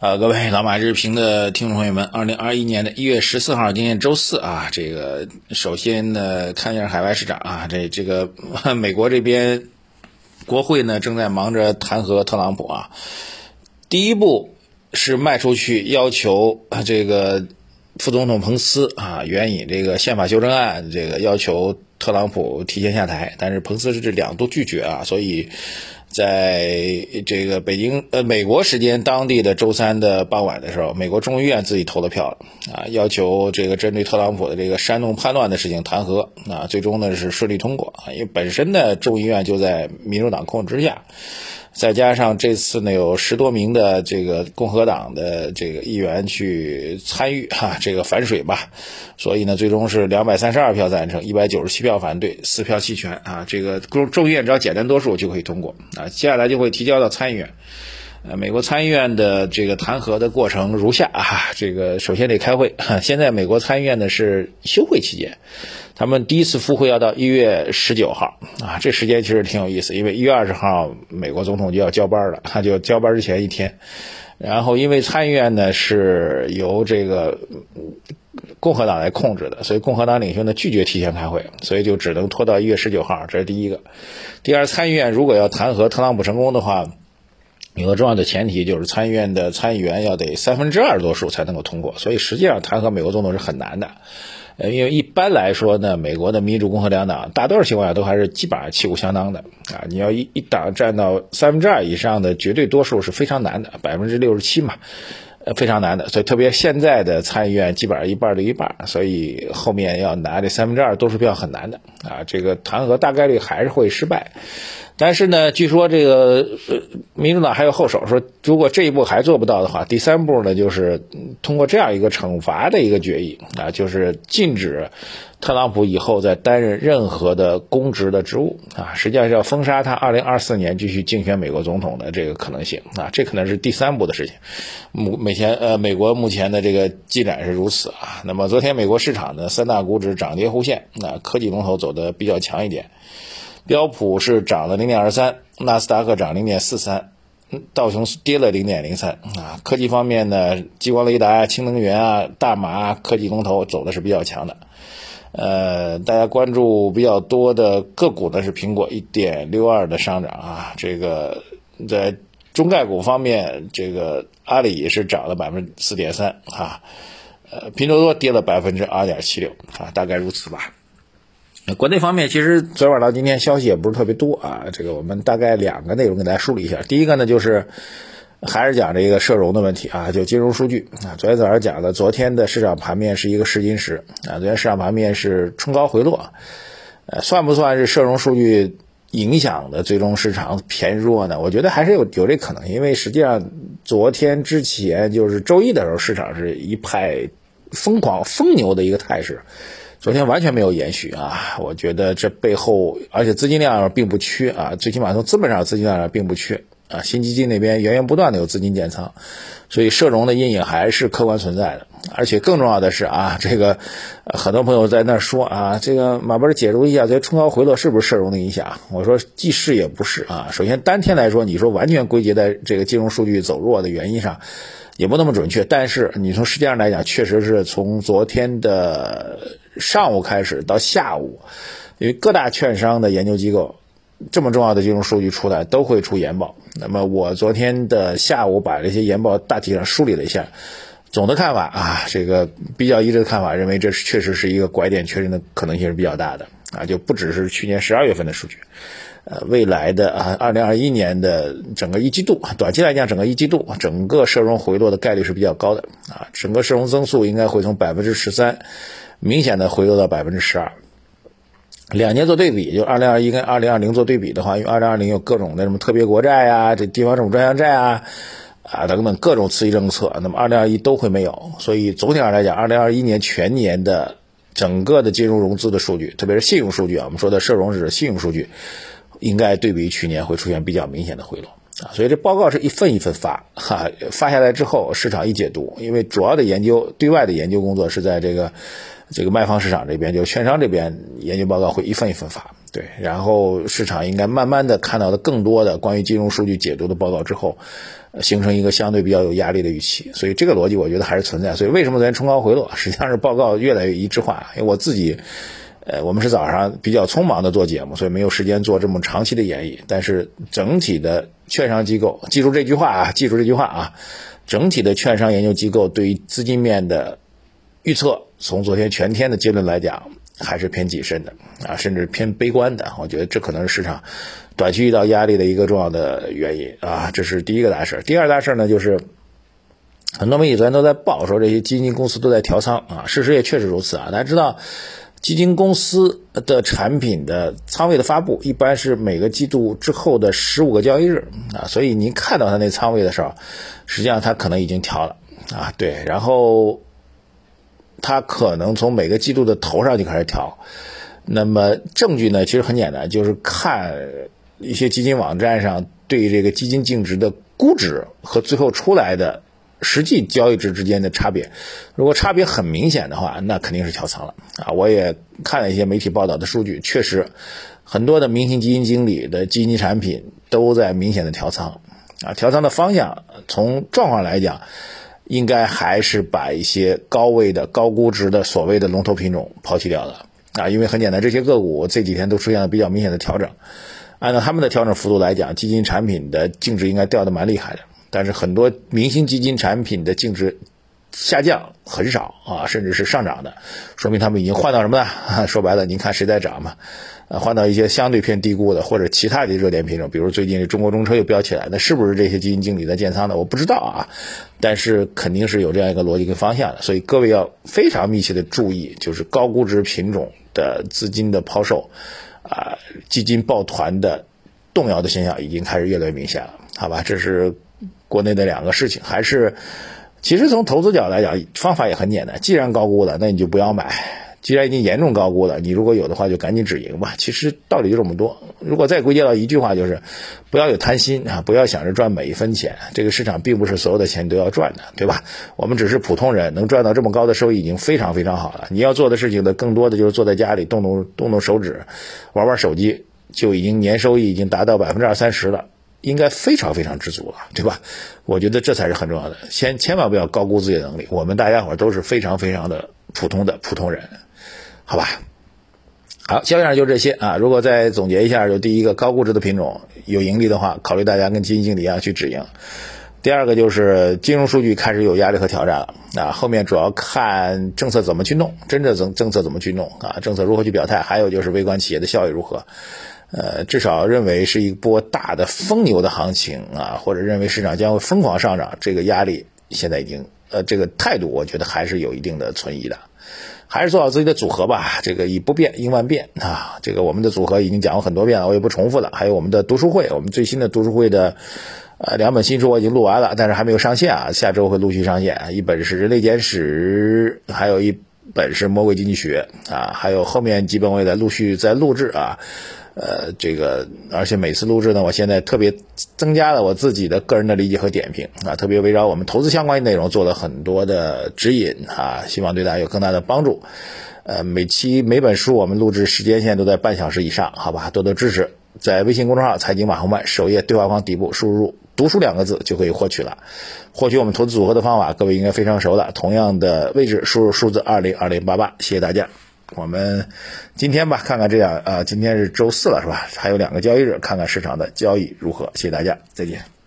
啊，各位老马日评的听众朋友们，二零二一年的一月十四号，今天周四啊，这个首先呢，看一下海外市场啊，这这个美国这边国会呢正在忙着弹劾特朗普啊，第一步是迈出去要求这个副总统彭斯啊援引这个宪法修正案，这个要求特朗普提前下台，但是彭斯是这两度拒绝啊，所以。在这个北京呃美国时间当地的周三的傍晚的时候，美国众议院自己投了票啊，要求这个针对特朗普的这个煽动叛乱的事情弹劾啊，最终呢是顺利通过啊，因为本身呢众议院就在民主党控制之下。再加上这次呢，有十多名的这个共和党的这个议员去参与哈，这个反水吧，所以呢，最终是两百三十二票赞成，一百九十七票反对，四票弃权啊。这个众众议院只要简单多数就可以通过啊。接下来就会提交到参议院。呃，美国参议院的这个弹劾的过程如下啊，这个首先得开会。现在美国参议院呢是休会期间，他们第一次复会要到一月十九号啊，这时间其实挺有意思，因为一月二十号美国总统就要交班了，他就交班之前一天。然后因为参议院呢是由这个共和党来控制的，所以共和党领袖呢拒绝提前开会，所以就只能拖到一月十九号，这是第一个。第二，参议院如果要弹劾特朗普成功的话。有个重要的前提就是参议院的参议员要得三分之二多数才能够通过，所以实际上弹劾美国总统是很难的。呃，因为一般来说呢，美国的民主共和两党大多数情况下都还是基本上旗鼓相当的啊。你要一一党占到三分之二以上的绝对多数是非常难的，百分之六十七嘛，呃，非常难的。所以特别现在的参议院基本上一半对一半，所以后面要拿这三分之二多数票很难的啊。这个弹劾大概率还是会失败。但是呢，据说这个民主党还有后手，说如果这一步还做不到的话，第三步呢就是通过这样一个惩罚的一个决议啊，就是禁止特朗普以后再担任任何的公职的职务啊，实际上是要封杀他二零二四年继续竞选美国总统的这个可能性啊，这可能是第三步的事情。目目前呃，美国目前的这个进展是如此啊。那么昨天美国市场的三大股指涨跌互现，那科技龙头走的比较强一点。标普是涨了零点二三，纳斯达克涨零点四三，道琼斯跌了零点零三啊。科技方面呢，激光雷达、氢能源啊、大麻科技龙头走的是比较强的。呃，大家关注比较多的个股呢是苹果一点六二的上涨啊。这个在中概股方面，这个阿里是涨了百分之四点三啊，呃，拼多多跌了百分之二点七六啊，大概如此吧。国内方面，其实昨晚到今天消息也不是特别多啊。这个我们大概两个内容给大家梳理一下。第一个呢，就是还是讲这个社融的问题啊，就金融数据啊。昨天早上讲的，昨天的市场盘面是一个试金石啊。昨天市场盘面是冲高回落，呃，算不算是社融数据影响的最终市场偏弱呢？我觉得还是有有这可能，因为实际上昨天之前就是周一的时候，市场是一派疯狂疯牛的一个态势。昨天完全没有延续啊！我觉得这背后，而且资金量并不缺啊，最起码从资本上资金量并不缺啊。新基金那边源源不断的有资金建仓，所以社融的阴影还是客观存在的。而且更重要的是啊，这个很多朋友在那说啊，这个马波解读一下，这冲高回落是不是社融的影响？我说既是也不是啊。首先单天来说，你说完全归结在这个金融数据走弱的原因上，也不那么准确。但是你从时间上来讲，确实是从昨天的。上午开始到下午，因为各大券商的研究机构这么重要的金融数据出来，都会出研报。那么我昨天的下午把这些研报大体上梳理了一下，总的看法啊，这个比较一致的看法，认为这是确实是一个拐点确认的可能性是比较大的啊，就不只是去年十二月份的数据，呃，未来的啊，二零二一年的整个一季度，短期来讲，整个一季度整个社融回落的概率是比较高的啊，整个社融增速应该会从百分之十三。明显的回落到百分之十二，两年做对比，就二零二一跟二零二零做对比的话，因为二零二零有各种的什么特别国债呀、这地方政府专项债啊啊等等各种刺激政策，那么二零二一都会没有，所以总体上来讲，二零二一年全年的整个的金融融资的数据，特别是信用数据啊，我们说的社融是信用数据，应该对比去年会出现比较明显的回落啊，所以这报告是一份一份发哈，发下来之后市场一解读，因为主要的研究对外的研究工作是在这个。这个卖方市场这边，就券商这边研究报告会一份一份发，对，然后市场应该慢慢的看到的更多的关于金融数据解读的报告之后，形成一个相对比较有压力的预期，所以这个逻辑我觉得还是存在。所以为什么昨天冲高回落，实际上是报告越来越一致化，因为我自己。呃，我们是早上比较匆忙的做节目，所以没有时间做这么长期的演绎。但是整体的券商机构，记住这句话啊，记住这句话啊，整体的券商研究机构对于资金面的预测，从昨天全天的结论来讲，还是偏谨慎的啊，甚至偏悲观的。我觉得这可能是市场短期遇到压力的一个重要的原因啊。这是第一个大事。第二大事呢，就是很多媒体昨天都在报说这些基金公司都在调仓啊，事实也确实如此啊。大家知道。基金公司的产品的仓位的发布，一般是每个季度之后的十五个交易日啊，所以您看到它那仓位的时候，实际上它可能已经调了啊，对，然后它可能从每个季度的头上就开始调。那么证据呢，其实很简单，就是看一些基金网站上对这个基金净值的估值和最后出来的。实际交易值之间的差别，如果差别很明显的话，那肯定是调仓了啊！我也看了一些媒体报道的数据，确实很多的明星基金经理的基金产品都在明显的调仓啊。调仓的方向，从状况来讲，应该还是把一些高位的高估值的所谓的龙头品种抛弃掉了啊！因为很简单，这些个股这几天都出现了比较明显的调整，按照他们的调整幅度来讲，基金产品的净值应该掉的蛮厉害的。但是很多明星基金产品的净值下降很少啊，甚至是上涨的，说明他们已经换到什么呢？说白了，您看谁在涨嘛？呃，换到一些相对偏低估的或者其他的热点品种，比如最近中国中车又飙起来，那是不是这些基金经理在建仓的？我不知道啊，但是肯定是有这样一个逻辑跟方向的，所以各位要非常密切的注意，就是高估值品种的资金的抛售，啊，基金抱团的动摇的现象已经开始越来越明显了，好吧？这是。国内的两个事情，还是其实从投资角度来讲，方法也很简单。既然高估了，那你就不要买；既然已经严重高估了，你如果有的话，就赶紧止盈吧。其实道理就这么多。如果再归结到一句话，就是不要有贪心啊，不要想着赚每一分钱。这个市场并不是所有的钱都要赚的，对吧？我们只是普通人，能赚到这么高的收益已经非常非常好了。你要做的事情呢，更多的就是坐在家里动动动动手指，玩玩手机，就已经年收益已经达到百分之二三十了。应该非常非常知足了，对吧？我觉得这才是很重要的。千千万不要高估自己的能力。我们大家伙都是非常非常的普通的普通人，好吧？好，基本上就这些啊。如果再总结一下，就第一个，高估值的品种有盈利的话，考虑大家跟基金经理一样去止盈。第二个就是金融数据开始有压力和挑战了啊。后面主要看政策怎么去弄，真正政政策怎么去弄啊？政策如何去表态？还有就是微观企业的效益如何？呃，至少认为是一波大的疯牛的行情啊，或者认为市场将会疯狂上涨，这个压力现在已经，呃，这个态度我觉得还是有一定的存疑的，还是做好自己的组合吧。这个以不变应万变啊，这个我们的组合已经讲过很多遍了，我也不重复了。还有我们的读书会，我们最新的读书会的，呃，两本新书我已经录完了，但是还没有上线啊，下周会陆续上线。一本是《人类简史》，还有一本是《魔鬼经济学》啊，还有后面几本我也在陆续在录制啊。呃，这个，而且每次录制呢，我现在特别增加了我自己的个人的理解和点评啊，特别围绕我们投资相关的内容做了很多的指引啊，希望对大家有更大的帮助。呃，每期每本书我们录制时间现在都在半小时以上，好吧，多多支持。在微信公众号“财经马红漫”首页对话框底部输入“读书”两个字就可以获取了。获取我们投资组合的方法，各位应该非常熟了。同样的位置输入数字二零二零八八，谢谢大家。我们今天吧，看看这样啊，今天是周四了，是吧？还有两个交易日，看看市场的交易如何。谢谢大家，再见。